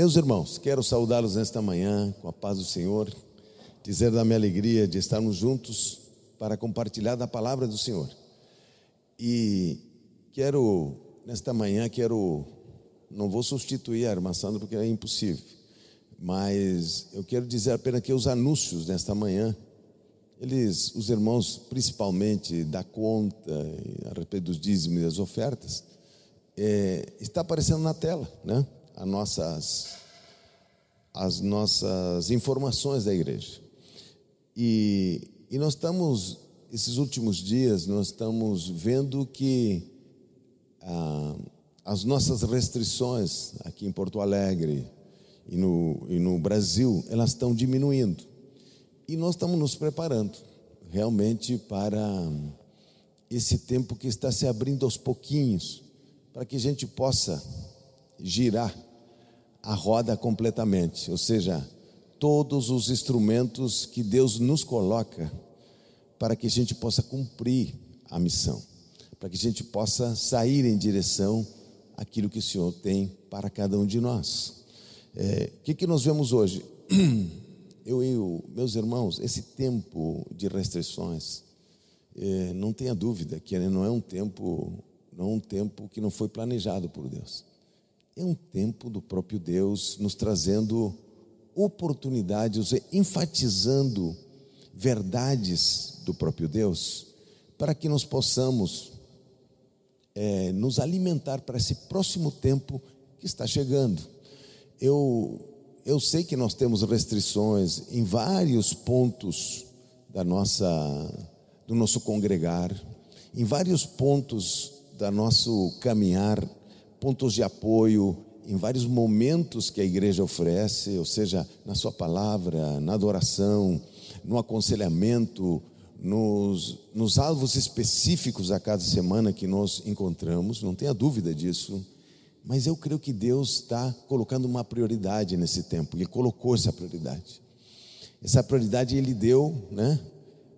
Meus irmãos, quero saudá-los nesta manhã com a paz do Senhor, dizer da minha alegria de estarmos juntos para compartilhar da palavra do Senhor. E quero, nesta manhã, quero, não vou substituir a irmã Sandra porque é impossível, mas eu quero dizer apenas que os anúncios nesta manhã, eles, os irmãos, principalmente da conta, a respeito dos dízimos e das ofertas, é, está aparecendo na tela, né? As nossas, as nossas informações da igreja. E, e nós estamos, esses últimos dias, nós estamos vendo que ah, as nossas restrições aqui em Porto Alegre e no, e no Brasil, elas estão diminuindo. E nós estamos nos preparando realmente para esse tempo que está se abrindo aos pouquinhos, para que a gente possa girar a roda completamente, ou seja, todos os instrumentos que Deus nos coloca para que a gente possa cumprir a missão, para que a gente possa sair em direção àquilo que o Senhor tem para cada um de nós. É, o que, que nós vemos hoje? Eu e meus irmãos, esse tempo de restrições, é, não tenha dúvida que não é um tempo, não é um tempo que não foi planejado por Deus. É um tempo do próprio Deus nos trazendo oportunidades, enfatizando verdades do próprio Deus, para que nós possamos é, nos alimentar para esse próximo tempo que está chegando. Eu, eu sei que nós temos restrições em vários pontos da nossa, do nosso congregar, em vários pontos do nosso caminhar pontos de apoio em vários momentos que a igreja oferece, ou seja, na sua palavra, na adoração, no aconselhamento, nos, nos alvos específicos a cada semana que nós encontramos, não tenha dúvida disso. Mas eu creio que Deus está colocando uma prioridade nesse tempo, Ele colocou essa prioridade. Essa prioridade Ele deu, né?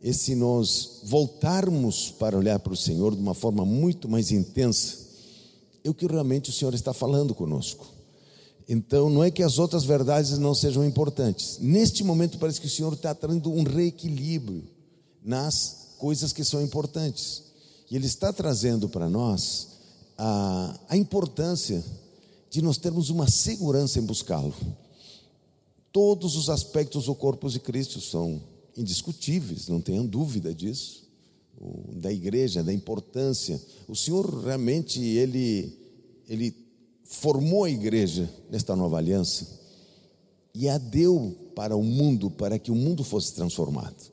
E se nós voltarmos para olhar para o Senhor de uma forma muito mais intensa, é o que realmente o Senhor está falando conosco. Então, não é que as outras verdades não sejam importantes. Neste momento, parece que o Senhor está trazendo um reequilíbrio nas coisas que são importantes. E Ele está trazendo para nós a, a importância de nós termos uma segurança em buscá-lo. Todos os aspectos do corpo de Cristo são indiscutíveis, não tenham dúvida disso da igreja, da importância. O Senhor realmente ele ele formou a igreja nesta nova aliança e a deu para o mundo para que o mundo fosse transformado.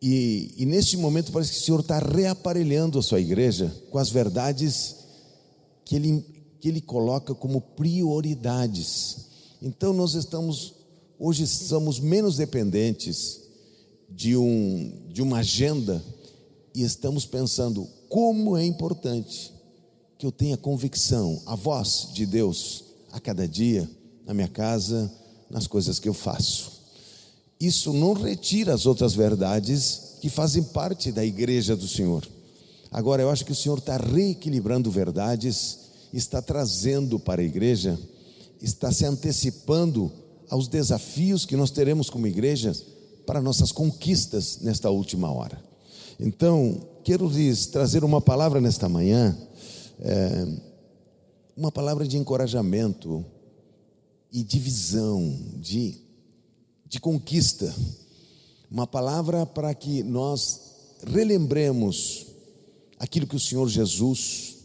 E, e neste momento parece que o Senhor está reaparelhando a sua igreja com as verdades que ele, que ele coloca como prioridades. Então nós estamos, hoje somos menos dependentes de, um, de uma agenda e estamos pensando como é importante que eu tenha convicção, a voz de Deus a cada dia, na minha casa, nas coisas que eu faço. Isso não retira as outras verdades que fazem parte da igreja do Senhor. Agora, eu acho que o Senhor está reequilibrando verdades, está trazendo para a igreja, está se antecipando aos desafios que nós teremos como igreja para nossas conquistas nesta última hora. Então, quero lhes trazer uma palavra nesta manhã, é, uma palavra de encorajamento e de visão, de, de conquista, uma palavra para que nós relembremos aquilo que o Senhor Jesus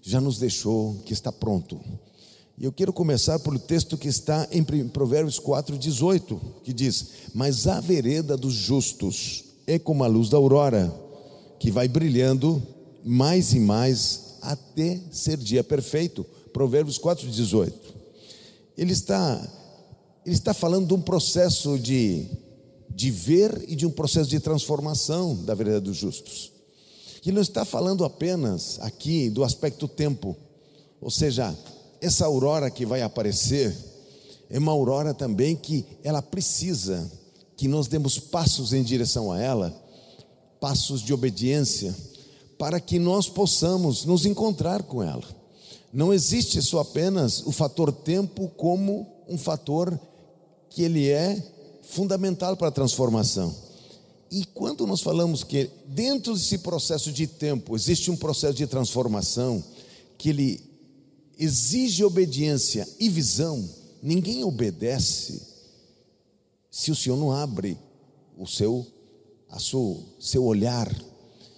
já nos deixou, que está pronto. E eu quero começar pelo texto que está em Provérbios 4,18, que diz: Mas a vereda dos justos é como a luz da aurora, que vai brilhando mais e mais até ser dia perfeito. Provérbios 4:18. Ele está ele está falando de um processo de de ver e de um processo de transformação da vereda dos justos. Ele não está falando apenas aqui do aspecto tempo, ou seja, essa aurora que vai aparecer é uma aurora também que ela precisa que nós demos passos em direção a ela, passos de obediência, para que nós possamos nos encontrar com ela. Não existe só apenas o fator tempo como um fator que ele é fundamental para a transformação. E quando nós falamos que dentro desse processo de tempo existe um processo de transformação que ele exige obediência e visão, ninguém obedece se o Senhor não abre o seu a seu, seu olhar,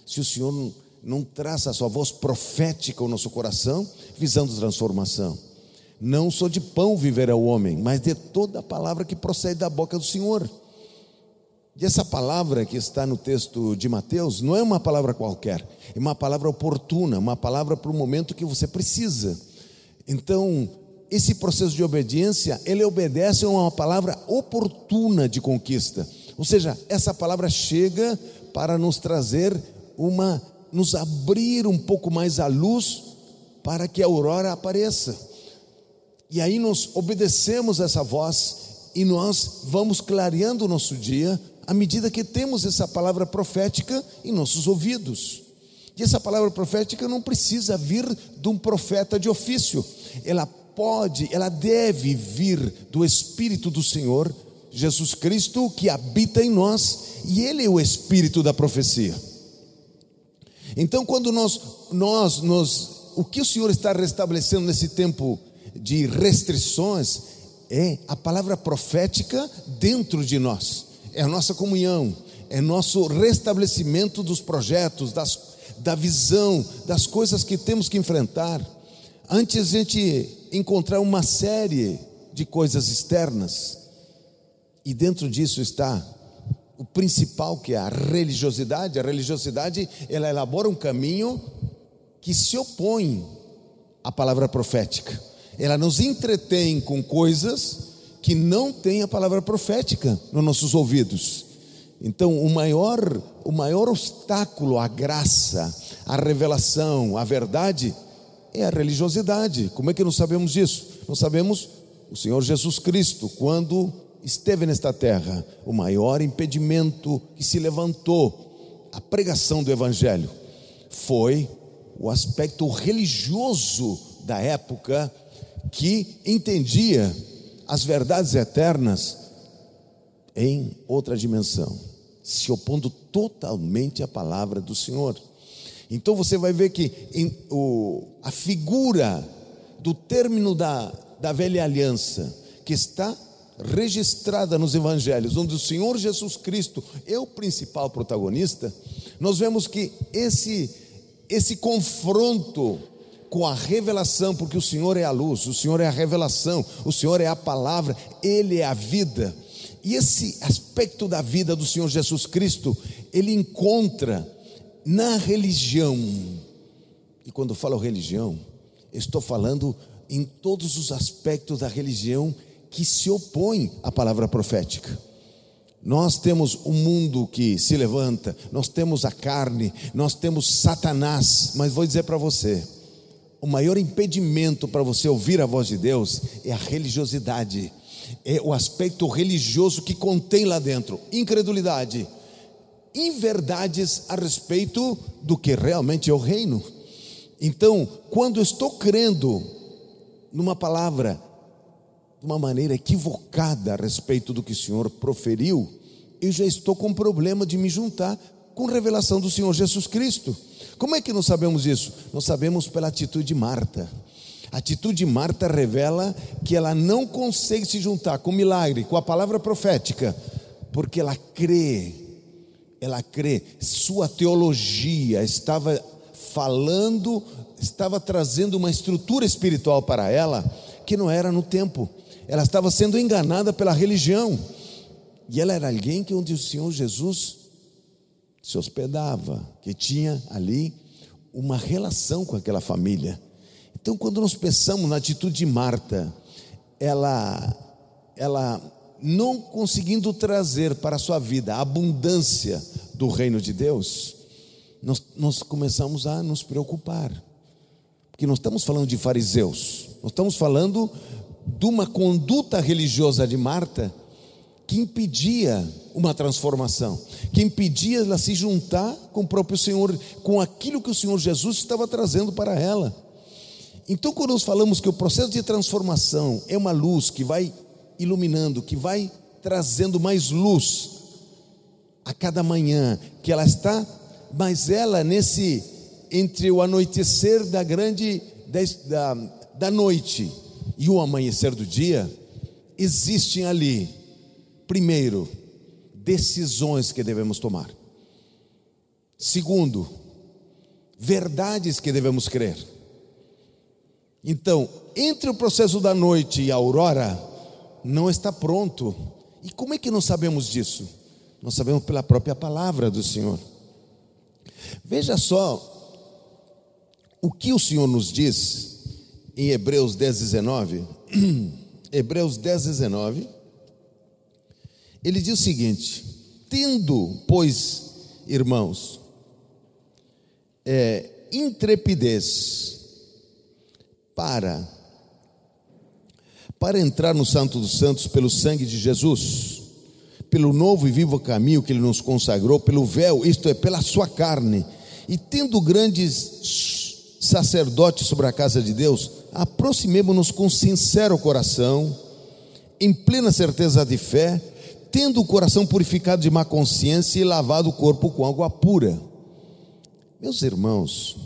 se o Senhor não, não a sua voz profética ao nosso coração, visando transformação. Não sou de pão viverá o homem, mas de toda a palavra que procede da boca do Senhor. E essa palavra que está no texto de Mateus não é uma palavra qualquer, é uma palavra oportuna, uma palavra para o momento que você precisa. Então, esse processo de obediência, ele obedece a uma palavra oportuna de conquista. Ou seja, essa palavra chega para nos trazer uma, nos abrir um pouco mais a luz para que a aurora apareça. E aí nós obedecemos essa voz e nós vamos clareando o nosso dia à medida que temos essa palavra profética em nossos ouvidos. E essa palavra profética não precisa vir de um profeta de ofício, ela pode, ela deve vir do Espírito do Senhor, Jesus Cristo, que habita em nós, e Ele é o Espírito da profecia. Então, quando nós, nós, nós, o que o Senhor está restabelecendo nesse tempo de restrições é a palavra profética dentro de nós é a nossa comunhão, é nosso restabelecimento dos projetos, das, da visão, das coisas que temos que enfrentar. Antes a gente encontrar uma série de coisas externas, e dentro disso está o principal que é a religiosidade. A religiosidade ela elabora um caminho que se opõe à palavra profética. Ela nos entretém com coisas que não tem a palavra profética nos nossos ouvidos. Então, o maior, o maior obstáculo à graça, à revelação, à verdade é a religiosidade. Como é que nós sabemos disso? Nós sabemos o Senhor Jesus Cristo, quando esteve nesta terra, o maior impedimento que se levantou a pregação do evangelho foi o aspecto religioso da época que entendia as verdades eternas em outra dimensão, se opondo totalmente à palavra do Senhor. Então você vai ver que em, o, a figura do término da, da velha aliança, que está registrada nos evangelhos, onde o Senhor Jesus Cristo é o principal protagonista, nós vemos que esse, esse confronto com a revelação, porque o Senhor é a luz, o Senhor é a revelação, o Senhor é a palavra, Ele é a vida. E esse aspecto da vida do Senhor Jesus Cristo, ele encontra na religião. E quando falo religião, estou falando em todos os aspectos da religião que se opõem à palavra profética. Nós temos um mundo que se levanta, nós temos a carne, nós temos Satanás, mas vou dizer para você, o maior impedimento para você ouvir a voz de Deus é a religiosidade, é o aspecto religioso que contém lá dentro incredulidade, inverdades a respeito do que realmente é o reino. Então, quando estou crendo numa palavra de uma maneira equivocada a respeito do que o Senhor proferiu, eu já estou com problema de me juntar com revelação do Senhor Jesus Cristo. Como é que nós sabemos isso? Nós sabemos pela atitude de Marta. A atitude de Marta revela que ela não consegue se juntar com o milagre, com a palavra profética, porque ela crê, ela crê, sua teologia estava falando, estava trazendo uma estrutura espiritual para ela que não era no tempo. Ela estava sendo enganada pela religião. E ela era alguém que onde o Senhor Jesus se hospedava, que tinha ali uma relação com aquela família. Então, quando nós pensamos na atitude de Marta, ela, ela não conseguindo trazer para a sua vida a abundância do reino de Deus, nós, nós começamos a nos preocupar, porque nós estamos falando de fariseus, nós estamos falando de uma conduta religiosa de Marta que impedia uma transformação, que impedia ela se juntar com o próprio Senhor, com aquilo que o Senhor Jesus estava trazendo para ela. Então, quando nós falamos que o processo de transformação é uma luz que vai iluminando, que vai trazendo mais luz a cada manhã, que ela está, mas ela nesse entre o anoitecer da grande da, da noite e o amanhecer do dia, existem ali, primeiro, decisões que devemos tomar. Segundo, verdades que devemos crer. Então, entre o processo da noite e a aurora, não está pronto. E como é que nós sabemos disso? Nós sabemos pela própria palavra do Senhor. Veja só o que o Senhor nos diz em Hebreus 10, 19. Hebreus 10, 19. Ele diz o seguinte: Tendo, pois, irmãos, é, intrepidez para para entrar no Santo dos Santos pelo sangue de Jesus, pelo novo e vivo caminho que ele nos consagrou, pelo véu, isto é, pela sua carne, e tendo grandes sacerdotes sobre a casa de Deus, aproximemo-nos com sincero coração, em plena certeza de fé, tendo o coração purificado de má consciência e lavado o corpo com água pura. Meus irmãos,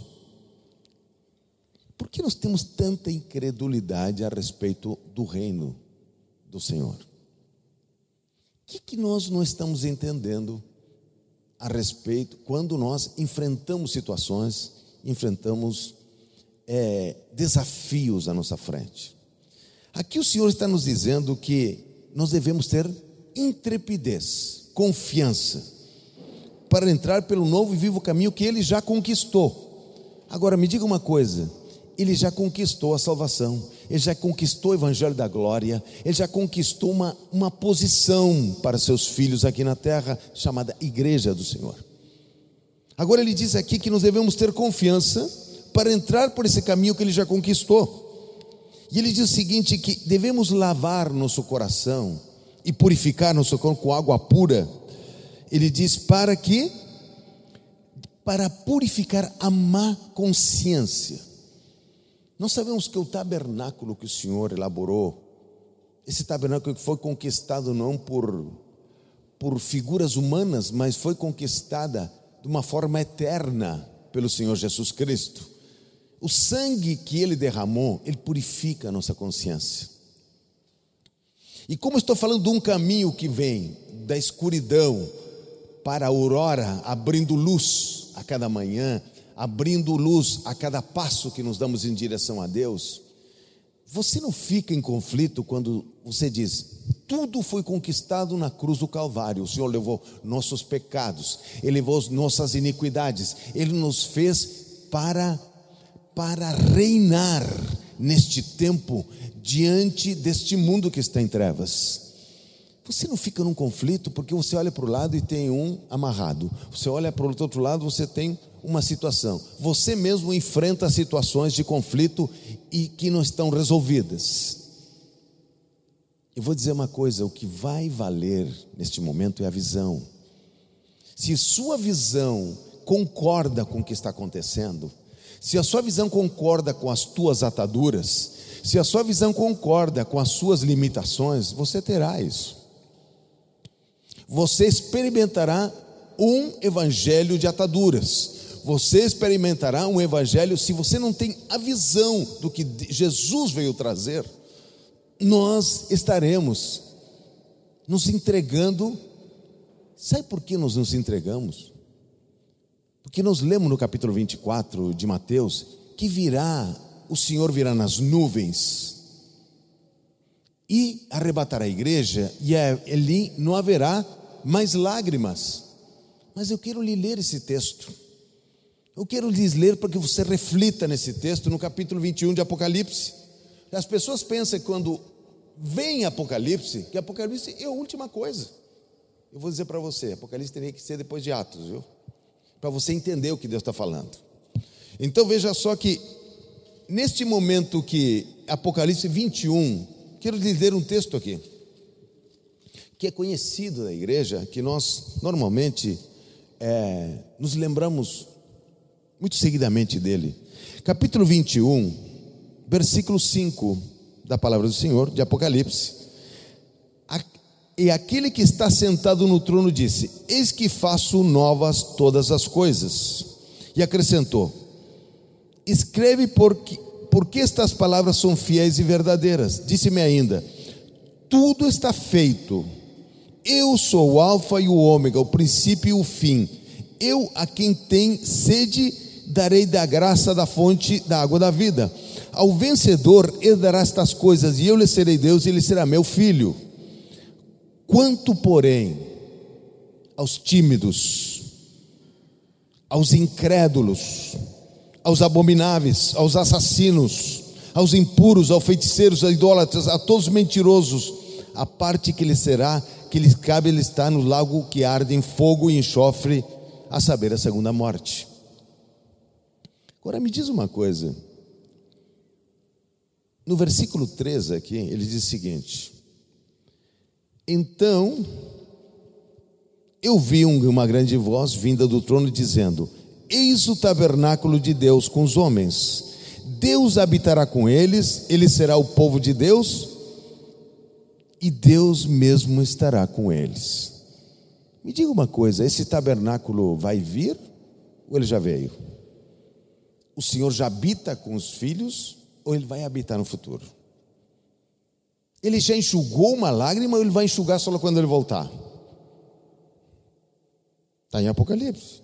por que nós temos tanta incredulidade a respeito do reino do Senhor? O que, que nós não estamos entendendo a respeito quando nós enfrentamos situações, enfrentamos é, desafios à nossa frente? Aqui o Senhor está nos dizendo que nós devemos ter intrepidez, confiança, para entrar pelo novo e vivo caminho que Ele já conquistou. Agora me diga uma coisa: Ele já conquistou a salvação, Ele já conquistou o Evangelho da glória, Ele já conquistou uma, uma posição para seus filhos aqui na terra, chamada Igreja do Senhor. Agora Ele diz aqui que nós devemos ter confiança para entrar por esse caminho que Ele já conquistou. E ele diz o seguinte: que devemos lavar nosso coração e purificar nosso corpo com água pura. Ele diz para que para purificar a má consciência. Nós sabemos que o tabernáculo que o Senhor elaborou, esse tabernáculo que foi conquistado não por por figuras humanas, mas foi conquistada de uma forma eterna pelo Senhor Jesus Cristo. O sangue que ele derramou, ele purifica a nossa consciência. E como estou falando de um caminho que vem da escuridão para a aurora, abrindo luz a cada manhã, abrindo luz a cada passo que nos damos em direção a Deus, você não fica em conflito quando você diz: tudo foi conquistado na cruz do Calvário. O Senhor levou nossos pecados, Ele levou nossas iniquidades, Ele nos fez para para reinar neste tempo diante deste mundo que está em trevas. Você não fica num conflito porque você olha para o lado e tem um amarrado. Você olha para o outro lado, você tem uma situação. Você mesmo enfrenta situações de conflito e que não estão resolvidas. Eu vou dizer uma coisa: o que vai valer neste momento é a visão. Se sua visão concorda com o que está acontecendo, se a sua visão concorda com as tuas ataduras, se a sua visão concorda com as suas limitações, você terá isso. Você experimentará um evangelho de ataduras. Você experimentará um evangelho se você não tem a visão do que Jesus veio trazer. Nós estaremos nos entregando. Sabe por que nós nos entregamos? Porque nós lemos no capítulo 24 de Mateus que virá, o Senhor virá nas nuvens e arrebatará a igreja, e ali não haverá mais lágrimas. Mas eu quero lhe ler esse texto. Eu quero lhes ler para que você reflita nesse texto, no capítulo 21 de Apocalipse. As pessoas pensam que quando vem Apocalipse, que Apocalipse é a última coisa. Eu vou dizer para você, Apocalipse teria que ser depois de Atos, viu? Para você entender o que Deus está falando. Então veja só que, neste momento que Apocalipse 21, quero lhe ler um texto aqui, que é conhecido da igreja, que nós normalmente é, nos lembramos muito seguidamente dele. Capítulo 21, versículo 5 da palavra do Senhor, de Apocalipse. E aquele que está sentado no trono disse: Eis que faço novas todas as coisas. E acrescentou: Escreve porque, porque estas palavras são fiéis e verdadeiras. Disse-me ainda: Tudo está feito. Eu sou o Alfa e o Ômega, o princípio e o fim. Eu a quem tem sede darei da graça da fonte da água da vida. Ao vencedor herdará estas coisas, e eu lhe serei Deus, e ele será meu filho. Quanto, porém, aos tímidos, aos incrédulos, aos abomináveis, aos assassinos, aos impuros, aos feiticeiros, aos idólatras, a todos os mentirosos, a parte que lhe será, que lhes cabe, ele está no lago que arde em fogo e enxofre, a saber, a segunda morte. Agora me diz uma coisa. No versículo 13 aqui, ele diz o seguinte: então, eu vi uma grande voz vinda do trono dizendo: Eis o tabernáculo de Deus com os homens. Deus habitará com eles, ele será o povo de Deus, e Deus mesmo estará com eles. Me diga uma coisa: esse tabernáculo vai vir ou ele já veio? O Senhor já habita com os filhos ou ele vai habitar no futuro? Ele já enxugou uma lágrima ou ele vai enxugar só quando ele voltar? Está em Apocalipse.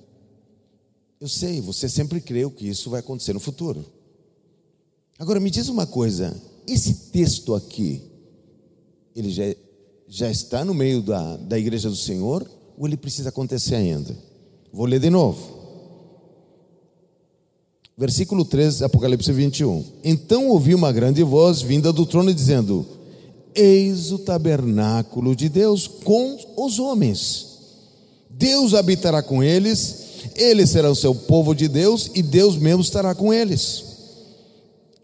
Eu sei, você sempre creu que isso vai acontecer no futuro. Agora me diz uma coisa: esse texto aqui, ele já, já está no meio da, da igreja do Senhor ou ele precisa acontecer ainda? Vou ler de novo. Versículo 13, Apocalipse 21. Então ouvi uma grande voz vinda do trono dizendo: Eis o tabernáculo de Deus com os homens. Deus habitará com eles, eles serão seu povo de Deus e Deus mesmo estará com eles.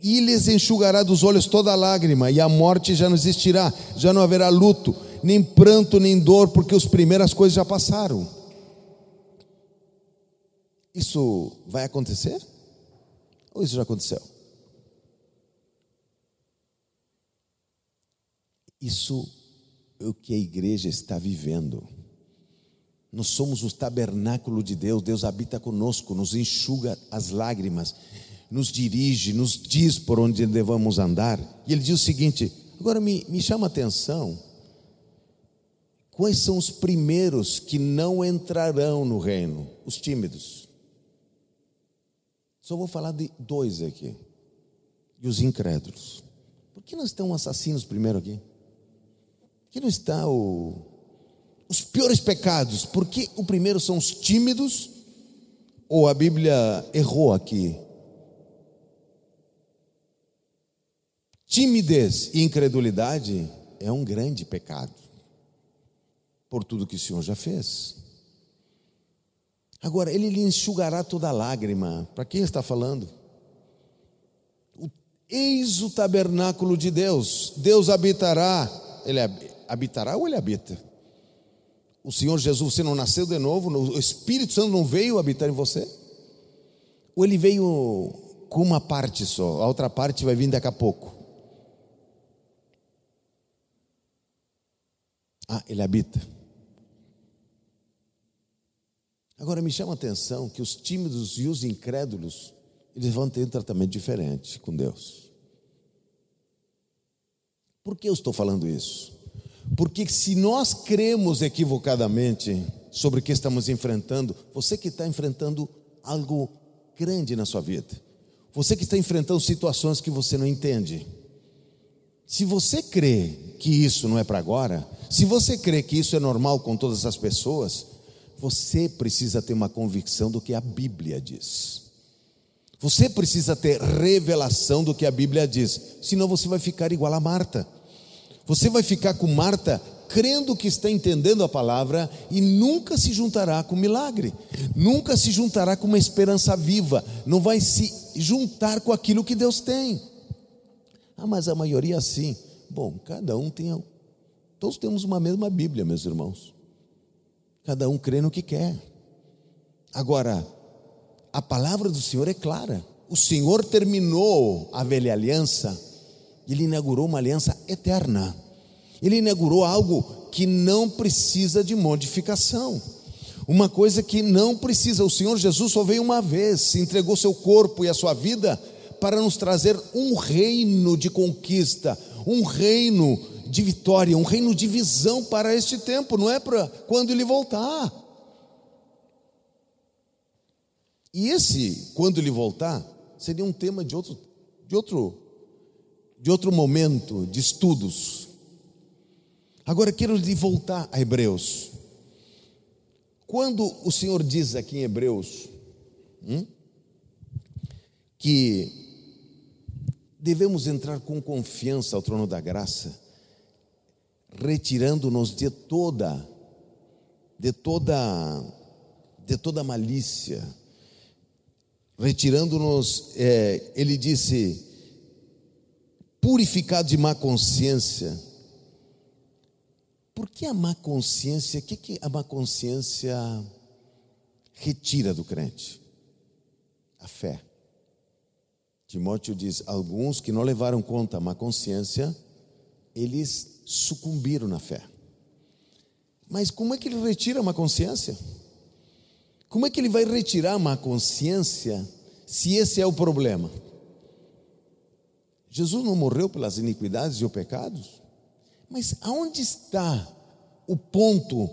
E lhes enxugará dos olhos toda lágrima, e a morte já não existirá, já não haverá luto, nem pranto, nem dor, porque as primeiras coisas já passaram. Isso vai acontecer? Ou isso já aconteceu? Isso é o que a igreja está vivendo. Nós somos o tabernáculo de Deus, Deus habita conosco, nos enxuga as lágrimas, nos dirige, nos diz por onde devemos andar. E ele diz o seguinte: agora me, me chama a atenção, quais são os primeiros que não entrarão no reino? Os tímidos. Só vou falar de dois aqui, e os incrédulos. Por que nós estamos assassinos primeiro aqui? Aqui não está o, os piores pecados, porque o primeiro são os tímidos, ou a Bíblia errou aqui. Timidez e incredulidade é um grande pecado, por tudo que o Senhor já fez. Agora, Ele lhe enxugará toda lágrima. Para quem está falando? Eis o tabernáculo de Deus, Deus habitará, Ele habitará ou ele habita? O Senhor Jesus, você não nasceu de novo, o Espírito Santo não veio habitar em você? Ou ele veio com uma parte só, a outra parte vai vir daqui a pouco? Ah, ele habita. Agora me chama a atenção que os tímidos e os incrédulos, eles vão ter um tratamento diferente com Deus. Por que eu estou falando isso? Porque se nós cremos equivocadamente sobre o que estamos enfrentando, você que está enfrentando algo grande na sua vida, você que está enfrentando situações que você não entende, se você crê que isso não é para agora, se você crê que isso é normal com todas as pessoas, você precisa ter uma convicção do que a Bíblia diz. Você precisa ter revelação do que a Bíblia diz, senão você vai ficar igual a Marta. Você vai ficar com Marta crendo que está entendendo a palavra e nunca se juntará com milagre, nunca se juntará com uma esperança viva, não vai se juntar com aquilo que Deus tem. Ah, mas a maioria é sim. Bom, cada um tem. Todos temos uma mesma Bíblia, meus irmãos. Cada um crê no que quer. Agora, a palavra do Senhor é clara. o Senhor terminou a velha aliança, ele inaugurou uma aliança eterna. Ele inaugurou algo que não precisa de modificação. Uma coisa que não precisa. O Senhor Jesus só veio uma vez, entregou seu corpo e a sua vida para nos trazer um reino de conquista, um reino de vitória, um reino de visão para este tempo, não é para quando ele voltar. E esse, quando ele voltar, seria um tema de outro, de outro, de outro momento de estudos. Agora quero lhe voltar a Hebreus. Quando o Senhor diz aqui em Hebreus hum, que devemos entrar com confiança ao trono da graça, retirando-nos de toda, de toda, de toda malícia, retirando-nos, é, ele disse, purificado de má consciência. Por que a má consciência? O que, que a má consciência retira do crente? A fé. Timóteo diz: alguns que não levaram conta a má consciência, eles sucumbiram na fé. Mas como é que ele retira a má consciência? Como é que ele vai retirar a má consciência se esse é o problema? Jesus não morreu pelas iniquidades e os pecados? Mas aonde está o ponto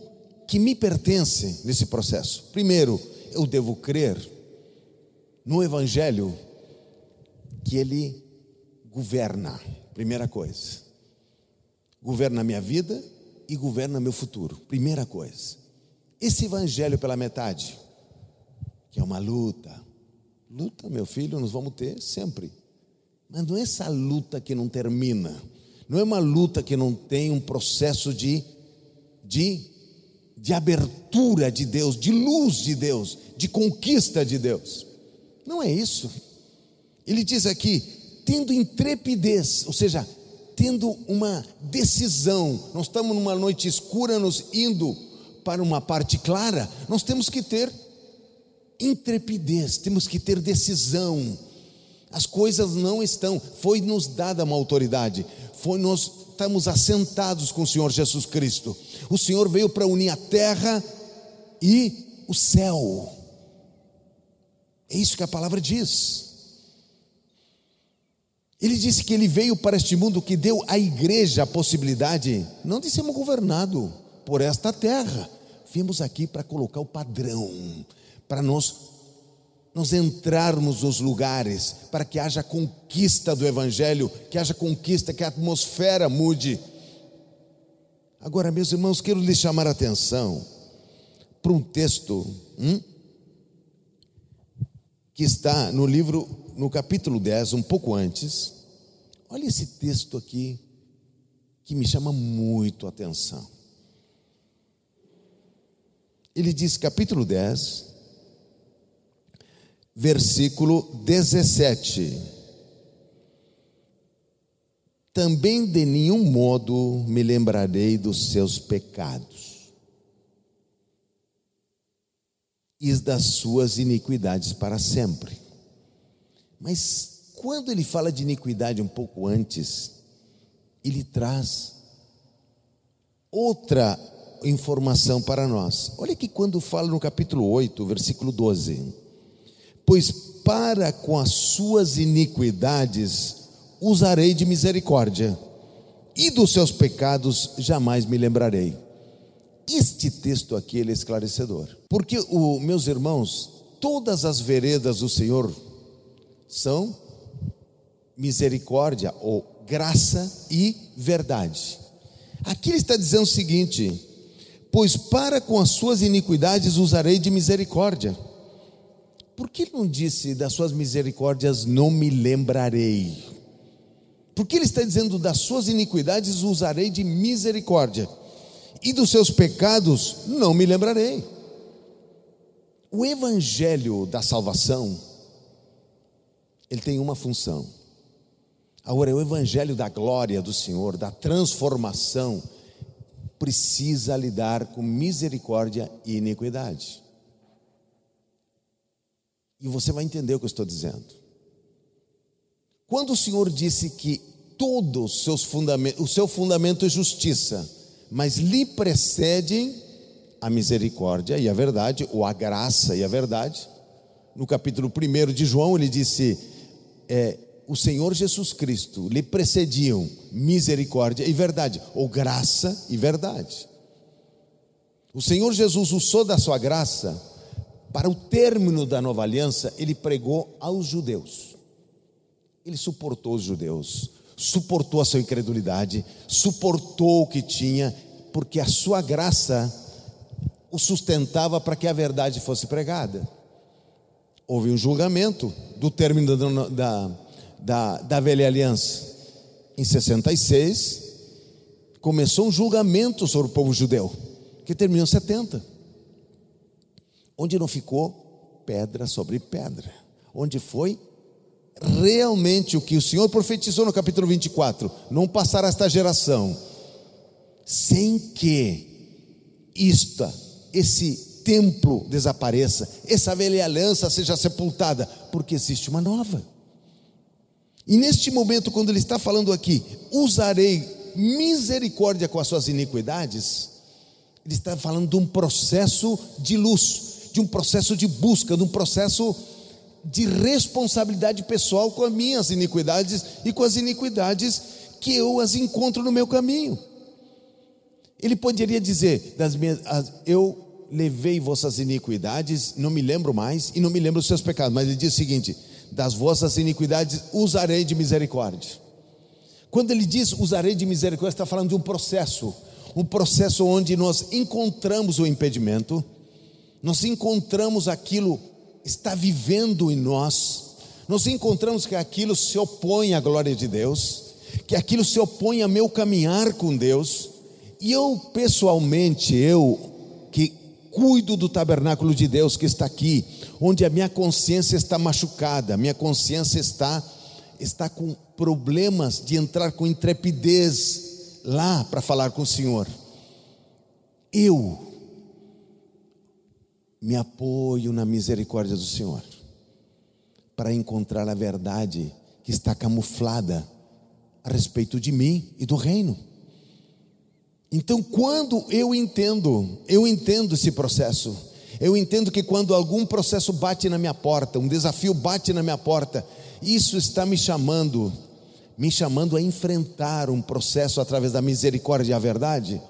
que me pertence nesse processo? Primeiro, eu devo crer no Evangelho que ele governa. Primeira coisa. Governa a minha vida e governa meu futuro. Primeira coisa. Esse evangelho pela metade, que é uma luta. Luta, meu filho, nós vamos ter sempre. Mas não é essa luta que não termina. Não é uma luta que não tem um processo de, de, de abertura de Deus, de luz de Deus, de conquista de Deus. Não é isso. Ele diz aqui, tendo intrepidez, ou seja, tendo uma decisão. Nós estamos numa noite escura, nos indo para uma parte clara, nós temos que ter intrepidez, temos que ter decisão. As coisas não estão, foi nos dada uma autoridade, foi nós estamos assentados com o Senhor Jesus Cristo. O Senhor veio para unir a terra e o céu. É isso que a palavra diz. Ele disse que ele veio para este mundo que deu à igreja a possibilidade, não de sermos governados por esta terra. Viemos aqui para colocar o padrão, para nós, nós entrarmos nos lugares, para que haja conquista do Evangelho, que haja conquista, que a atmosfera mude. Agora, meus irmãos, quero lhes chamar a atenção para um texto hum, que está no livro no capítulo 10, um pouco antes, olha esse texto aqui que me chama muito a atenção. Ele diz, capítulo 10, versículo 17: Também de nenhum modo me lembrarei dos seus pecados e das suas iniquidades para sempre. Mas quando ele fala de iniquidade um pouco antes, ele traz outra informação para nós. Olha que quando fala no capítulo 8, versículo 12: Pois para com as suas iniquidades usarei de misericórdia, e dos seus pecados jamais me lembrarei. Este texto aqui ele é esclarecedor, porque o, meus irmãos, todas as veredas do Senhor são misericórdia ou graça e verdade. Aqui ele está dizendo o seguinte: pois para com as suas iniquidades usarei de misericórdia. Por que não disse das suas misericórdias não me lembrarei? Porque ele está dizendo das suas iniquidades usarei de misericórdia e dos seus pecados não me lembrarei. O evangelho da salvação ele tem uma função. Agora, o evangelho da glória do Senhor, da transformação, precisa lidar com misericórdia e iniquidade. E você vai entender o que eu estou dizendo. Quando o Senhor disse que todos seus fundamentos, o seu fundamento é justiça, mas lhe precedem a misericórdia e a verdade, ou a graça e a verdade. No capítulo 1 de João, ele disse: é, o Senhor Jesus Cristo lhe precediam misericórdia e verdade, ou graça e verdade. O Senhor Jesus usou da sua graça para o término da nova aliança, ele pregou aos judeus. Ele suportou os judeus, suportou a sua incredulidade, suportou o que tinha, porque a sua graça o sustentava para que a verdade fosse pregada. Houve um julgamento do término da, da, da, da velha aliança. Em 66, começou um julgamento sobre o povo judeu, que terminou em 70, onde não ficou pedra sobre pedra, onde foi realmente o que o Senhor profetizou no capítulo 24: não passará esta geração sem que esta, esse templo desapareça, essa velha aliança seja sepultada, porque existe uma nova. E neste momento, quando ele está falando aqui, usarei misericórdia com as suas iniquidades, ele está falando de um processo de luz, de um processo de busca, de um processo de responsabilidade pessoal com as minhas iniquidades e com as iniquidades que eu as encontro no meu caminho. Ele poderia dizer: das minhas, eu levei vossas iniquidades, não me lembro mais, e não me lembro dos seus pecados, mas ele diz o seguinte: das vossas iniquidades usarei de misericórdia. Quando ele diz usarei de misericórdia, está falando de um processo, um processo onde nós encontramos o impedimento, nós encontramos aquilo está vivendo em nós, nós encontramos que aquilo se opõe à glória de Deus, que aquilo se opõe a meu caminhar com Deus, e eu pessoalmente, eu que cuido do tabernáculo de Deus que está aqui, onde a minha consciência está machucada, minha consciência está está com problemas de entrar com intrepidez lá para falar com o Senhor. Eu me apoio na misericórdia do Senhor para encontrar a verdade que está camuflada a respeito de mim e do reino. Então, quando eu entendo, eu entendo esse processo. Eu entendo que quando algum processo bate na minha porta, um desafio bate na minha porta, isso está me chamando, me chamando a enfrentar um processo através da misericórdia e a verdade.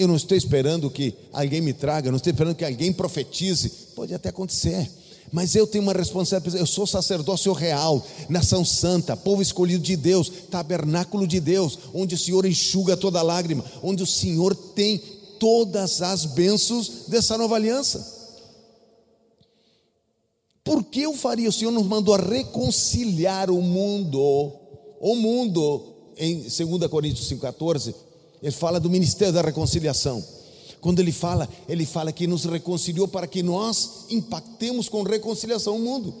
Eu não estou esperando que alguém me traga, não estou esperando que alguém profetize. Pode até acontecer. Mas eu tenho uma responsabilidade, eu sou sacerdócio real, nação santa, povo escolhido de Deus, tabernáculo de Deus, onde o Senhor enxuga toda lágrima, onde o Senhor tem todas as bênçãos dessa nova aliança. Por que eu faria? O Senhor nos mandou a reconciliar o mundo, o mundo, em 2 Coríntios 5,14, ele fala do ministério da reconciliação. Quando ele fala, ele fala que nos reconciliou para que nós impactemos com reconciliação o mundo.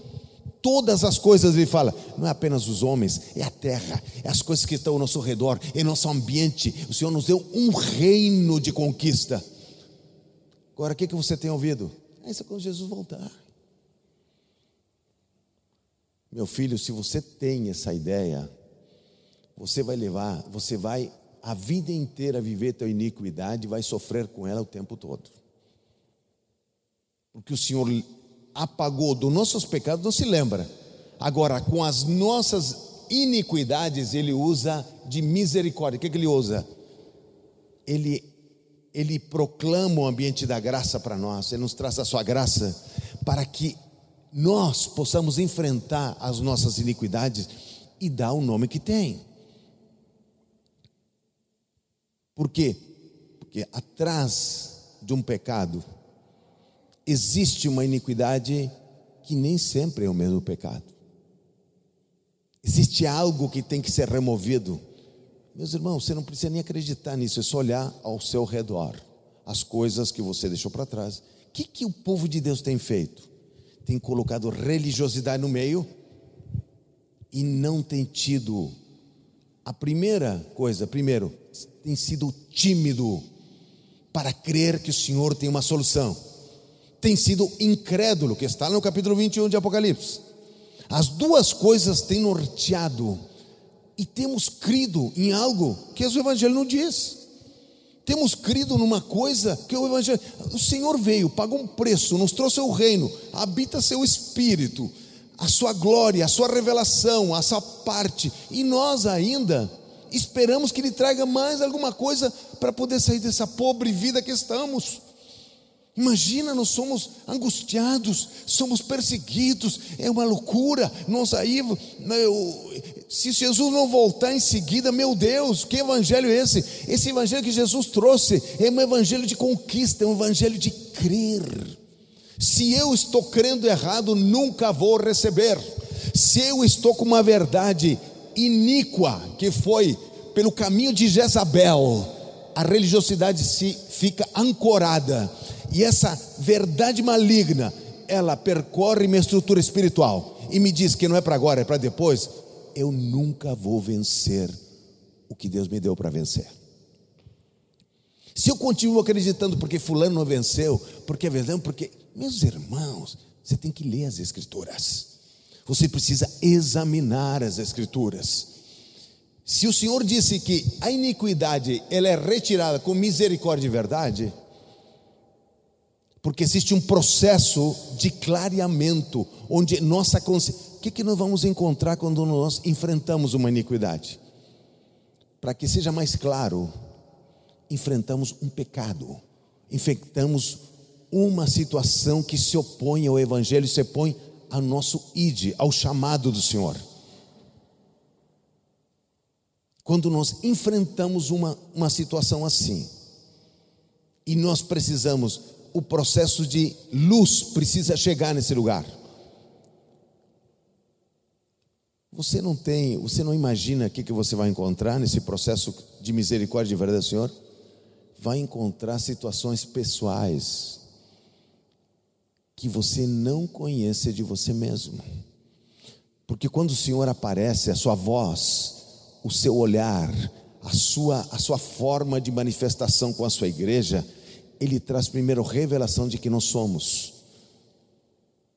Todas as coisas ele fala, não é apenas os homens, é a terra, é as coisas que estão ao nosso redor, é nosso ambiente. O Senhor nos deu um reino de conquista. Agora, o que, que você tem ouvido? É isso é quando Jesus voltar. Meu filho, se você tem essa ideia, você vai levar, você vai a vida inteira viver tua iniquidade, vai sofrer com ela o tempo todo. Porque o Senhor apagou dos nossos pecados, não se lembra. Agora, com as nossas iniquidades, Ele usa de misericórdia. O que, que Ele usa? Ele, ele proclama o ambiente da graça para nós, Ele nos traz a sua graça para que nós possamos enfrentar as nossas iniquidades e dar o nome que tem. Por quê? Porque atrás de um pecado existe uma iniquidade que nem sempre é o mesmo pecado. Existe algo que tem que ser removido. Meus irmãos, você não precisa nem acreditar nisso, é só olhar ao seu redor, as coisas que você deixou para trás. O que, que o povo de Deus tem feito? Tem colocado religiosidade no meio e não tem tido a primeira coisa, primeiro, tem sido tímido para crer que o Senhor tem uma solução. Tem sido incrédulo, que está no capítulo 21 de Apocalipse. As duas coisas têm norteado e temos crido em algo que o Evangelho não diz. Temos crido numa coisa que o Evangelho. O Senhor veio, pagou um preço, nos trouxe o reino, habita seu espírito, a sua glória, a sua revelação, a sua parte, e nós ainda esperamos que Ele traga mais alguma coisa para poder sair dessa pobre vida que estamos. Imagina, nós somos angustiados, somos perseguidos, é uma loucura. Nós aí, se Jesus não voltar em seguida, meu Deus, que evangelho é esse? Esse evangelho que Jesus trouxe é um evangelho de conquista, é um evangelho de crer. Se eu estou crendo errado, nunca vou receber. Se eu estou com uma verdade iníqua, que foi pelo caminho de Jezabel, a religiosidade se fica ancorada e essa verdade maligna, ela percorre minha estrutura espiritual e me diz que não é para agora, é para depois. Eu nunca vou vencer o que Deus me deu para vencer. Se eu continuo acreditando porque fulano não venceu, porque é verdade, porque meus irmãos, você tem que ler as escrituras. Você precisa examinar as escrituras. Se o Senhor disse que a iniquidade ela é retirada com misericórdia e verdade, porque existe um processo de clareamento, onde nossa consciência. O que, que nós vamos encontrar quando nós enfrentamos uma iniquidade? Para que seja mais claro, enfrentamos um pecado, enfrentamos uma situação que se opõe ao Evangelho, se opõe ao nosso id, ao chamado do Senhor. Quando nós enfrentamos uma, uma situação assim, e nós precisamos o processo de luz precisa chegar nesse lugar. Você não tem, você não imagina o que, que você vai encontrar nesse processo de misericórdia e verdade Senhor? Vai encontrar situações pessoais que você não conhece de você mesmo. Porque quando o Senhor aparece, a sua voz, o seu olhar, a sua, a sua forma de manifestação com a sua igreja, ele traz primeiro revelação de que nós somos.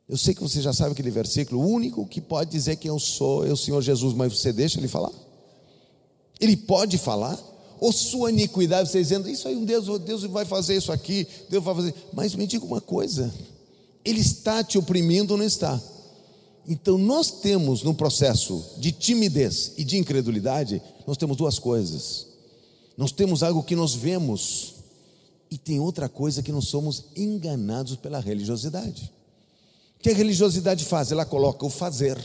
Eu sei que você já sabe aquele versículo, o único que pode dizer quem eu sou é o Senhor Jesus, mas você deixa ele falar? Ele pode falar? Ou sua iniquidade, você dizendo, isso aí um Deus, Deus vai fazer isso aqui, Deus vai fazer. Mas me diga uma coisa, Ele está te oprimindo ou não está? Então nós temos no processo de timidez e de incredulidade, nós temos duas coisas. Nós temos algo que nós vemos e tem outra coisa que nós somos enganados pela religiosidade. O que a religiosidade faz? Ela coloca o fazer,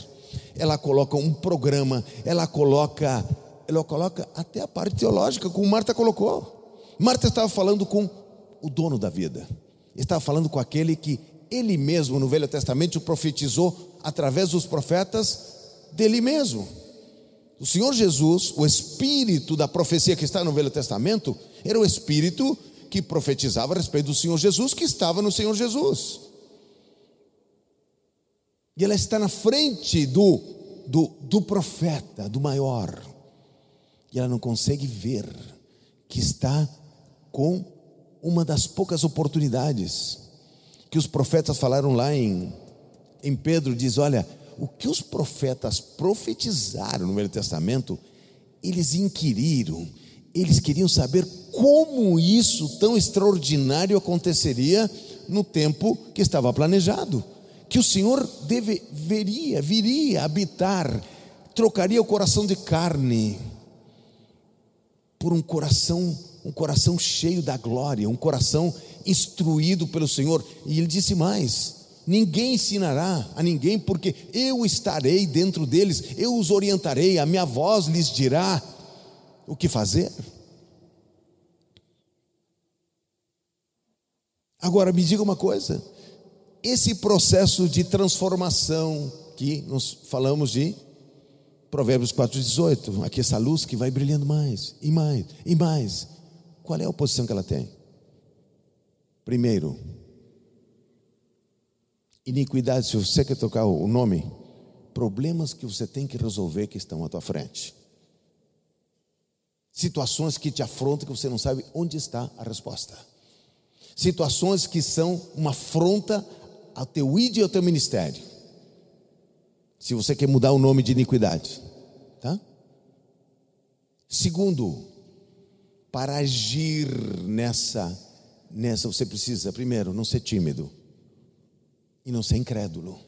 ela coloca um programa, ela coloca, ela coloca até a parte teológica, como Marta colocou. Marta estava falando com o dono da vida, estava falando com aquele que ele mesmo no Velho Testamento profetizou através dos profetas dele mesmo. O Senhor Jesus, o espírito da profecia que está no Velho Testamento, era o espírito que profetizava a respeito do Senhor Jesus, que estava no Senhor Jesus. E ela está na frente do, do, do profeta, do maior. E ela não consegue ver que está com uma das poucas oportunidades que os profetas falaram lá em, em Pedro, diz: olha, o que os profetas profetizaram no Velho Testamento, eles inquiriram, eles queriam saber como isso tão extraordinário aconteceria no tempo que estava planejado. Que o Senhor deveria, viria habitar, trocaria o coração de carne por um coração, um coração cheio da glória, um coração instruído pelo Senhor. E ele disse mais: Ninguém ensinará a ninguém, porque eu estarei dentro deles, eu os orientarei, a minha voz lhes dirá o que fazer. Agora me diga uma coisa: esse processo de transformação que nós falamos de Provérbios 4,18, aqui essa luz que vai brilhando mais e mais e mais, qual é a oposição que ela tem? Primeiro, iniquidade, se você quer tocar o nome, problemas que você tem que resolver que estão à tua frente. Situações que te afrontam que você não sabe onde está a resposta situações que são uma afronta ao teu ídolo e ao teu ministério. Se você quer mudar o nome de iniquidade, tá? Segundo, para agir nessa nessa você precisa primeiro não ser tímido e não ser incrédulo.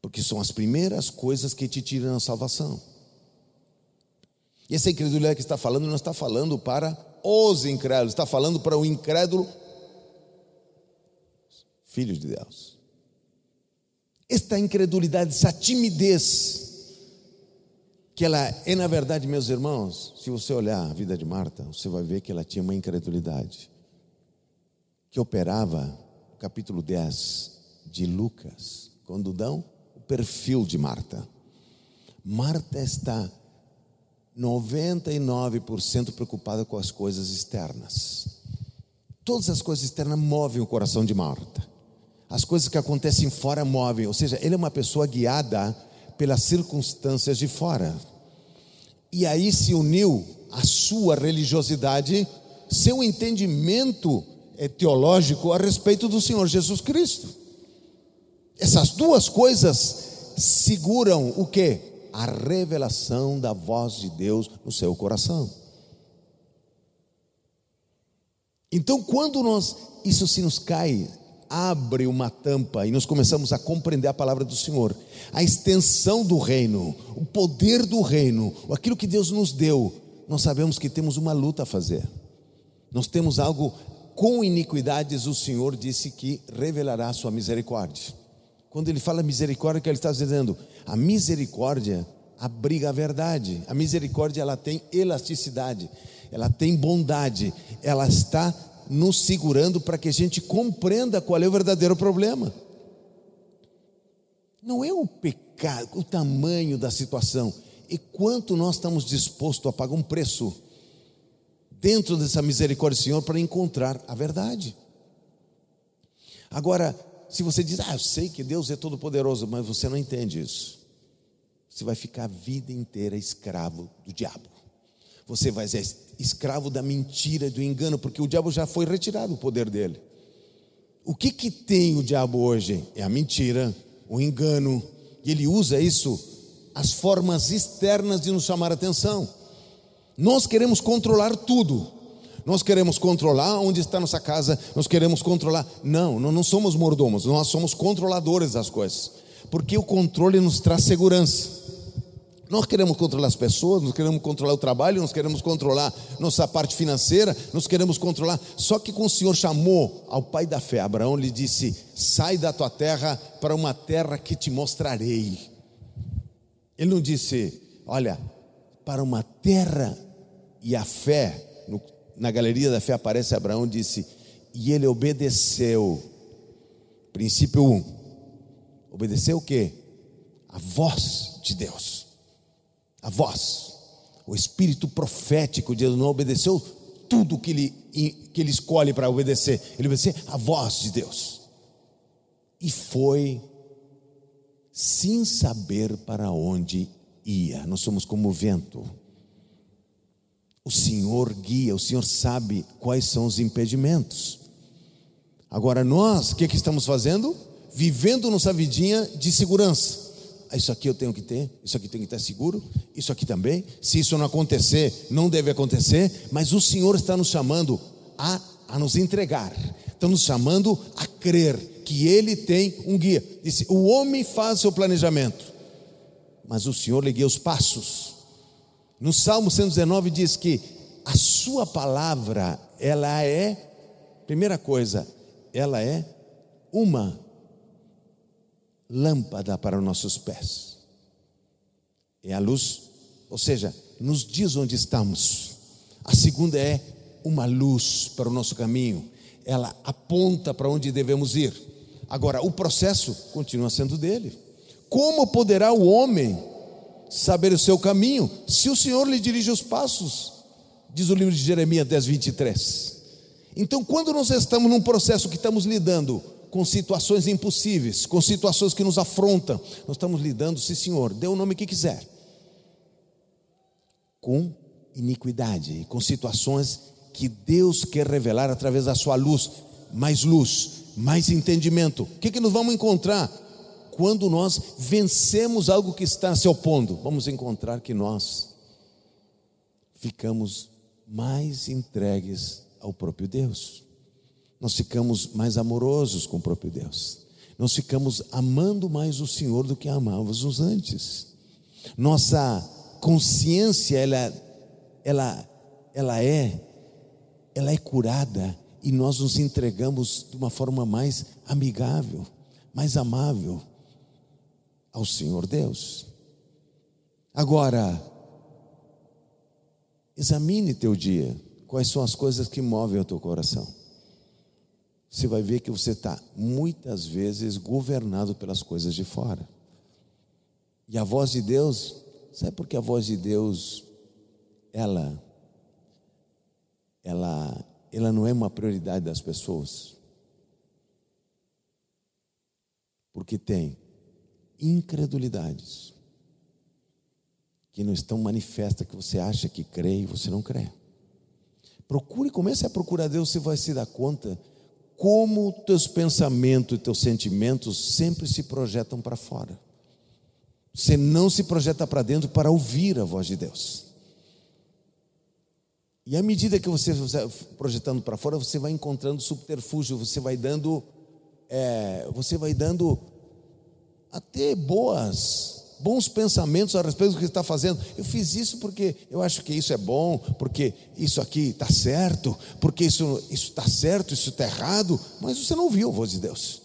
Porque são as primeiras coisas que te tiram a salvação. E essa incredulidade que está falando não está falando para os incrédulos, está falando para o incrédulo filho de Deus. Esta incredulidade, essa timidez, que ela é, na verdade, meus irmãos, se você olhar a vida de Marta, você vai ver que ela tinha uma incredulidade que operava, no capítulo 10 de Lucas, quando dão o perfil de Marta. Marta está 99% preocupada com as coisas externas. Todas as coisas externas movem o coração de Marta. As coisas que acontecem fora movem, ou seja, ele é uma pessoa guiada pelas circunstâncias de fora. E aí se uniu a sua religiosidade, seu entendimento teológico a respeito do Senhor Jesus Cristo. Essas duas coisas seguram o que? A revelação da voz de Deus no seu coração. Então, quando nós isso se nos cai abre uma tampa e nós começamos a compreender a palavra do Senhor, a extensão do reino, o poder do reino, aquilo que Deus nos deu, nós sabemos que temos uma luta a fazer. Nós temos algo com iniquidades, o Senhor disse que revelará a sua misericórdia. Quando ele fala misericórdia, que ele está dizendo, a misericórdia abriga a verdade. A misericórdia ela tem elasticidade, ela tem bondade, ela está nos segurando para que a gente compreenda qual é o verdadeiro problema. Não é o pecado, o tamanho da situação, e quanto nós estamos dispostos a pagar um preço dentro dessa misericórdia do Senhor para encontrar a verdade. Agora, se você diz, ah, eu sei que Deus é todo-poderoso, mas você não entende isso, você vai ficar a vida inteira escravo do diabo. Você vai ser escravo da mentira do engano, porque o diabo já foi retirado o poder dele. O que que tem o diabo hoje? É a mentira, o engano, e ele usa isso, as formas externas de nos chamar a atenção. Nós queremos controlar tudo. Nós queremos controlar onde está nossa casa, nós queremos controlar. Não, nós não somos mordomos, nós somos controladores das coisas. Porque o controle nos traz segurança. Nós queremos controlar as pessoas, nós queremos controlar o trabalho, nós queremos controlar nossa parte financeira, nós queremos controlar. Só que quando o Senhor chamou ao pai da fé, Abraão lhe disse: Sai da tua terra para uma terra que te mostrarei. Ele não disse, olha, para uma terra, e a fé, no, na galeria da fé aparece Abraão, disse, e ele obedeceu. Princípio 1. Um, obedeceu o que? A voz de Deus a voz, o espírito profético de Deus não obedeceu tudo que ele, que ele escolhe para obedecer, ele obedeceu a voz de Deus. E foi sem saber para onde ia. Nós somos como o vento. O Senhor guia, o Senhor sabe quais são os impedimentos. Agora nós, o que, que estamos fazendo? Vivendo nossa vidinha de segurança. Ah, isso aqui eu tenho que ter, isso aqui tem que estar seguro, isso aqui também. Se isso não acontecer, não deve acontecer, mas o Senhor está nos chamando a, a nos entregar, está nos chamando a crer que Ele tem um guia. Disse: o homem faz seu planejamento, mas o Senhor lhe guia os passos. No Salmo 119 diz que a Sua palavra, ela é, primeira coisa, ela é uma lâmpada para os nossos pés. É a luz, ou seja, nos diz onde estamos. A segunda é uma luz para o nosso caminho, ela aponta para onde devemos ir. Agora, o processo continua sendo dele. Como poderá o homem saber o seu caminho se o Senhor lhe dirige os passos? Diz o livro de Jeremias 10, 23. Então, quando nós estamos num processo que estamos lidando com situações impossíveis, com situações que nos afrontam. Nós estamos lidando, sim, Senhor, dê o nome que quiser, com iniquidade, com situações que Deus quer revelar através da sua luz, mais luz, mais entendimento. O que, que nós vamos encontrar? Quando nós vencemos algo que está se opondo, vamos encontrar que nós ficamos mais entregues ao próprio Deus. Nós ficamos mais amorosos com o próprio Deus. Nós ficamos amando mais o Senhor do que amávamos antes. Nossa consciência ela ela ela é ela é curada e nós nos entregamos de uma forma mais amigável, mais amável ao Senhor Deus. Agora, examine teu dia, quais são as coisas que movem o teu coração. Você vai ver que você está muitas vezes governado pelas coisas de fora. E a voz de Deus, sabe por que a voz de Deus, ela, ela, ela não é uma prioridade das pessoas? Porque tem incredulidades que não estão manifestas, que você acha que crê e você não crê. Procure, comece a procurar Deus, você vai se dar conta como teus pensamentos e teus sentimentos sempre se projetam para fora. Você não se projeta para dentro para ouvir a voz de Deus. E à medida que você vai projetando para fora, você vai encontrando subterfúgio, você vai dando, é, você vai dando até boas, bons pensamentos a respeito do que está fazendo. Eu fiz isso porque eu acho que isso é bom, porque isso aqui está certo, porque isso está certo, isso está errado, mas você não viu a voz de Deus.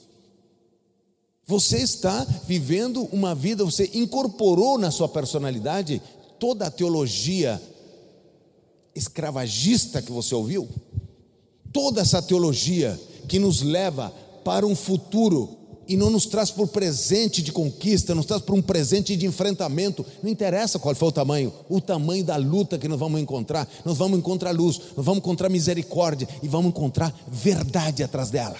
Você está vivendo uma vida, você incorporou na sua personalidade toda a teologia escravagista que você ouviu, toda essa teologia que nos leva para um futuro e não nos traz por presente de conquista, nos traz por um presente de enfrentamento. Não interessa qual for o tamanho, o tamanho da luta que nós vamos encontrar. Nós vamos encontrar luz, nós vamos encontrar misericórdia e vamos encontrar verdade atrás dela.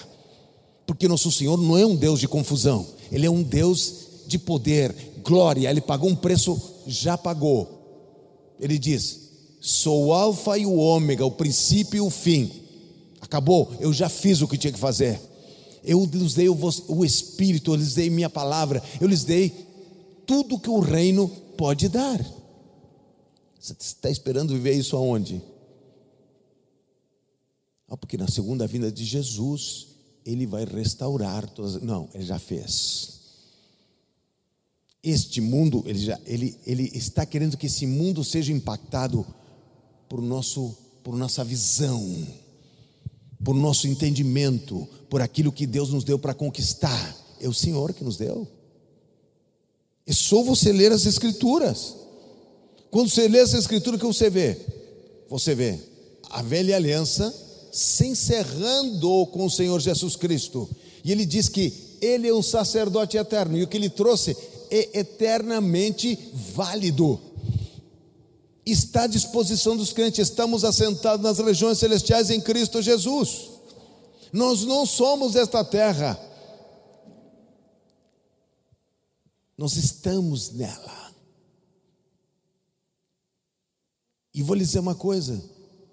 Porque nosso Senhor não é um Deus de confusão, Ele é um Deus de poder, glória. Ele pagou um preço, já pagou. Ele diz: Sou o Alfa e o Ômega, o princípio e o fim. Acabou, eu já fiz o que tinha que fazer eu lhes dei o, Espírito, eu lhes dei minha palavra, eu lhes dei tudo que o reino pode dar. Você está esperando viver isso aonde? Ah, porque na segunda vinda de Jesus, ele vai restaurar todas. Não, ele já fez. Este mundo, ele, já, ele, ele está querendo que esse mundo seja impactado por, nosso, por nossa visão por nosso entendimento, por aquilo que Deus nos deu para conquistar. É o Senhor que nos deu. É só você ler as Escrituras. Quando você lê as Escrituras, o que você vê? Você vê a velha aliança se encerrando com o Senhor Jesus Cristo. E ele diz que ele é um sacerdote eterno, e o que ele trouxe é eternamente válido está à disposição dos crentes. Estamos assentados nas regiões celestiais em Cristo Jesus. Nós não somos esta terra, nós estamos nela. E vou lhe dizer uma coisa: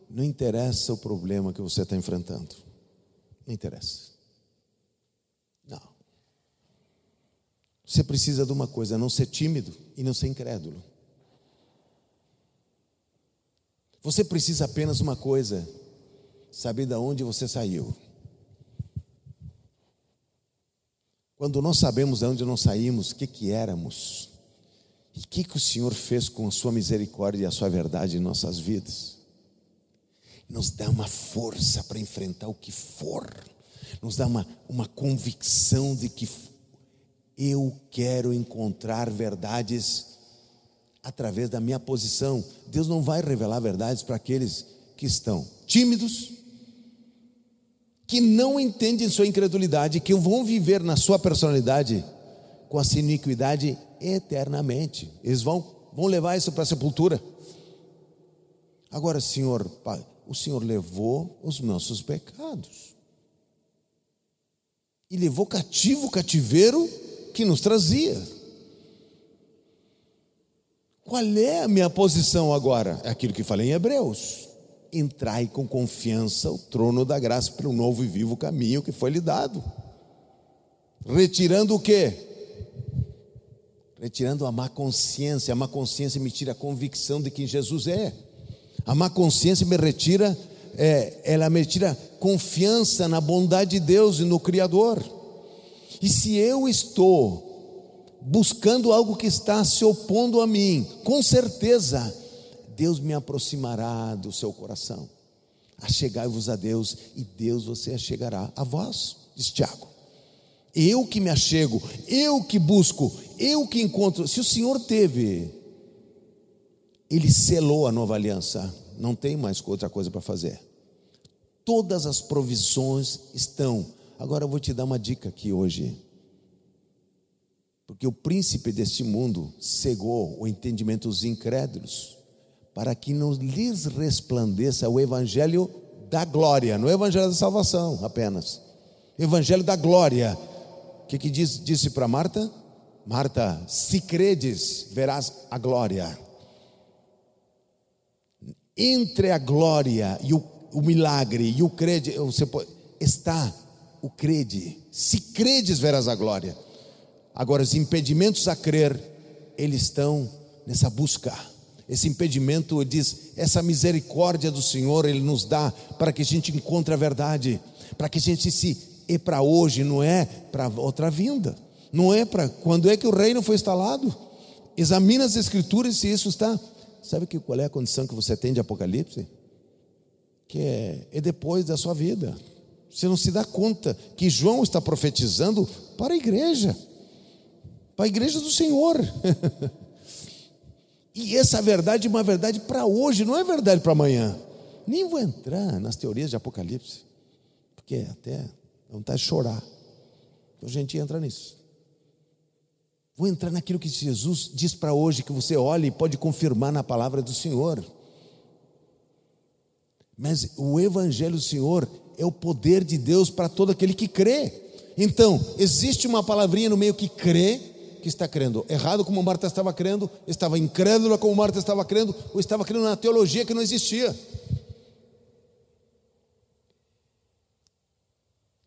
não interessa o problema que você está enfrentando, não interessa. Não. Você precisa de uma coisa: não ser tímido e não ser incrédulo. Você precisa apenas uma coisa: saber de onde você saiu. Quando nós sabemos de onde nós saímos, o que, que éramos, e o que, que o Senhor fez com a sua misericórdia e a sua verdade em nossas vidas, nos dá uma força para enfrentar o que for, nos dá uma, uma convicção de que eu quero encontrar verdades através da minha posição. Deus não vai revelar verdades para aqueles que estão tímidos, que não entendem sua incredulidade, que vão viver na sua personalidade com a sua iniquidade eternamente. Eles vão, vão levar isso para a sepultura. Agora, Senhor, Pai, o Senhor levou os nossos pecados. E levou cativo o cativeiro que nos trazia. Qual é a minha posição agora? É aquilo que falei em Hebreus. Entrai com confiança o trono da graça pelo novo e vivo caminho que foi lhe dado. Retirando o que? retirando a má consciência. A má consciência me tira a convicção de quem Jesus é. A má consciência me retira, é, ela me tira confiança na bondade de Deus e no Criador. E se eu estou buscando algo que está se opondo a mim, com certeza Deus me aproximará do seu coração. Achegai-vos a Deus e Deus você achegará a vós, diz Tiago. Eu que me achego, eu que busco, eu que encontro. Se o Senhor teve, Ele selou a nova aliança, não tem mais outra coisa para fazer. Todas as provisões estão. Agora eu vou te dar uma dica aqui hoje. Porque o príncipe deste mundo cegou o entendimento dos incrédulos, para que não lhes resplandeça o evangelho da glória, não é o evangelho da salvação apenas. Evangelho da glória. O que, que diz, disse para Marta? Marta, se credes, verás a glória. Entre a glória e o, o milagre e o crede, você pode, está o crede. Se credes, verás a glória. Agora, os impedimentos a crer, eles estão nessa busca. Esse impedimento diz, essa misericórdia do Senhor, Ele nos dá para que a gente encontre a verdade, para que a gente se é para hoje, não é para outra vinda, não é para quando é que o reino foi instalado. Examina as escrituras se isso está. Sabe que qual é a condição que você tem de Apocalipse? Que é, é depois da sua vida. Você não se dá conta que João está profetizando para a igreja para a igreja do Senhor. e essa verdade é uma verdade para hoje, não é verdade para amanhã. Nem vou entrar nas teorias de Apocalipse, porque até vontade de chorar. A gente entra nisso. Vou entrar naquilo que Jesus diz para hoje, que você olha e pode confirmar na palavra do Senhor. Mas o Evangelho do Senhor é o poder de Deus para todo aquele que crê. Então, existe uma palavrinha no meio que crê, que está crendo errado como Marta estava crendo, estava incrédula como Marta estava crendo, ou estava crendo na teologia que não existia.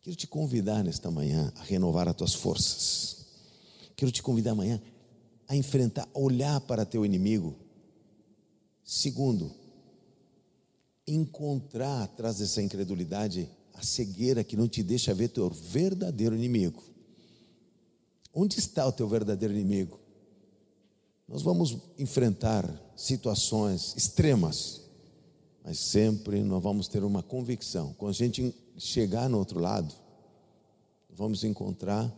Quero te convidar nesta manhã a renovar as tuas forças. Quero te convidar amanhã a enfrentar, a olhar para teu inimigo. Segundo, encontrar atrás dessa incredulidade a cegueira que não te deixa ver teu verdadeiro inimigo. Onde está o teu verdadeiro inimigo? Nós vamos enfrentar situações extremas, mas sempre nós vamos ter uma convicção. Quando a gente chegar no outro lado, vamos encontrar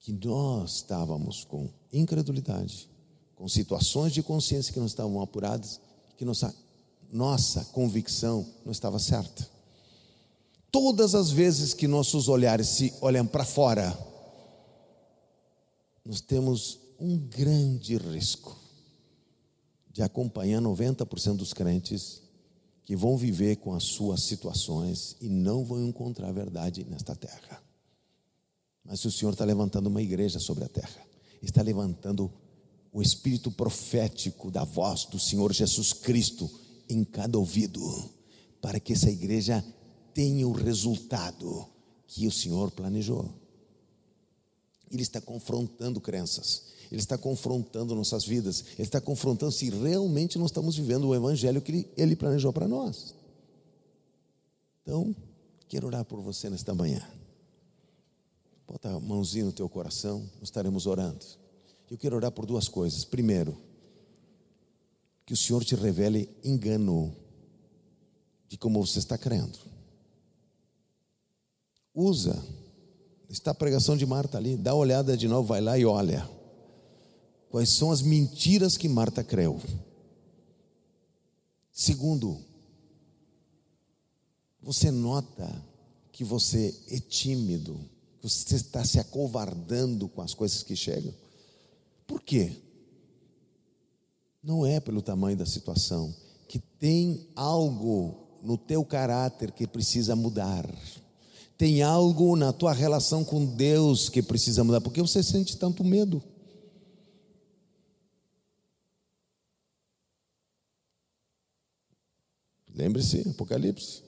que nós estávamos com incredulidade, com situações de consciência que não estavam apuradas, que nossa, nossa convicção não estava certa. Todas as vezes que nossos olhares se olham para fora, nós temos um grande risco de acompanhar 90% dos crentes que vão viver com as suas situações e não vão encontrar a verdade nesta terra. Mas o Senhor está levantando uma igreja sobre a terra, está levantando o espírito profético da voz do Senhor Jesus Cristo em cada ouvido, para que essa igreja tenha o resultado que o Senhor planejou. Ele está confrontando crenças, Ele está confrontando nossas vidas, Ele está confrontando se realmente nós estamos vivendo o Evangelho que Ele, planejou para nós. Então, quero orar por você nesta manhã. Bota a mãozinha no teu coração, nós estaremos orando. Eu quero orar por duas coisas. Primeiro, que o Senhor te revele engano de como você está crendo. Usa Está a pregação de Marta ali. Dá uma olhada de novo, vai lá e olha. Quais são as mentiras que Marta creu? Segundo, você nota que você é tímido, que você está se acovardando com as coisas que chegam? Por quê? Não é pelo tamanho da situação, que tem algo no teu caráter que precisa mudar. Tem algo na tua relação com Deus que precisa mudar, porque você sente tanto medo. Lembre-se, Apocalipse,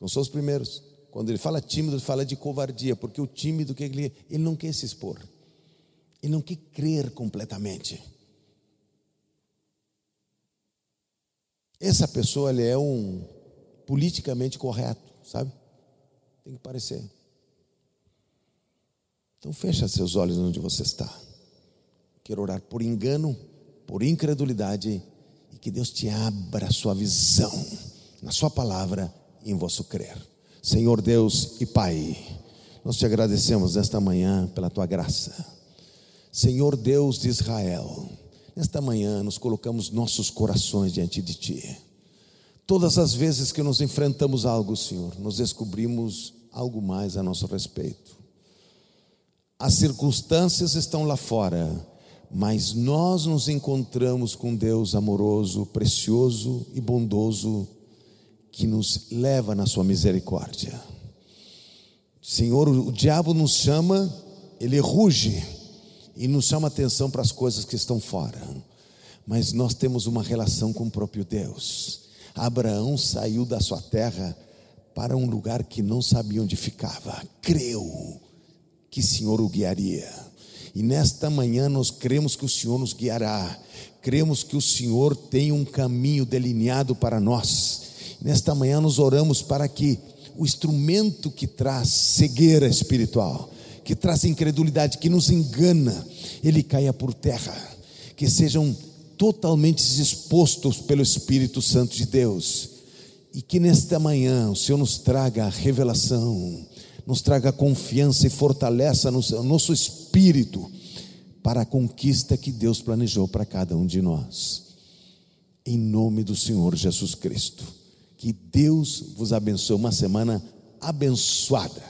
não são os primeiros. Quando ele fala tímido, ele fala de covardia, porque o tímido que ele, ele não quer se expor. e não quer crer completamente. Essa pessoa ele é um politicamente correto, sabe? Tem que parecer. Então fecha seus olhos onde você está. Quero orar por engano, por incredulidade e que Deus te abra a sua visão na sua palavra e em vosso crer. Senhor Deus e Pai, nós te agradecemos nesta manhã pela tua graça. Senhor Deus de Israel, nesta manhã nos colocamos nossos corações diante de ti. Todas as vezes que nos enfrentamos algo, Senhor, nos descobrimos algo mais a nosso respeito. As circunstâncias estão lá fora, mas nós nos encontramos com Deus amoroso, precioso e bondoso, que nos leva na Sua misericórdia. Senhor, o diabo nos chama, ele ruge e nos chama atenção para as coisas que estão fora, mas nós temos uma relação com o próprio Deus. Abraão saiu da sua terra para um lugar que não sabia onde ficava, creu que o Senhor o guiaria. E nesta manhã nós cremos que o Senhor nos guiará, cremos que o Senhor tem um caminho delineado para nós. Nesta manhã nós oramos para que o instrumento que traz cegueira espiritual, que traz incredulidade, que nos engana, ele caia por terra, que sejam totalmente expostos pelo Espírito Santo de Deus, e que nesta manhã o Senhor nos traga revelação, nos traga confiança e fortaleça no nosso espírito para a conquista que Deus planejou para cada um de nós. Em nome do Senhor Jesus Cristo. Que Deus vos abençoe uma semana abençoada.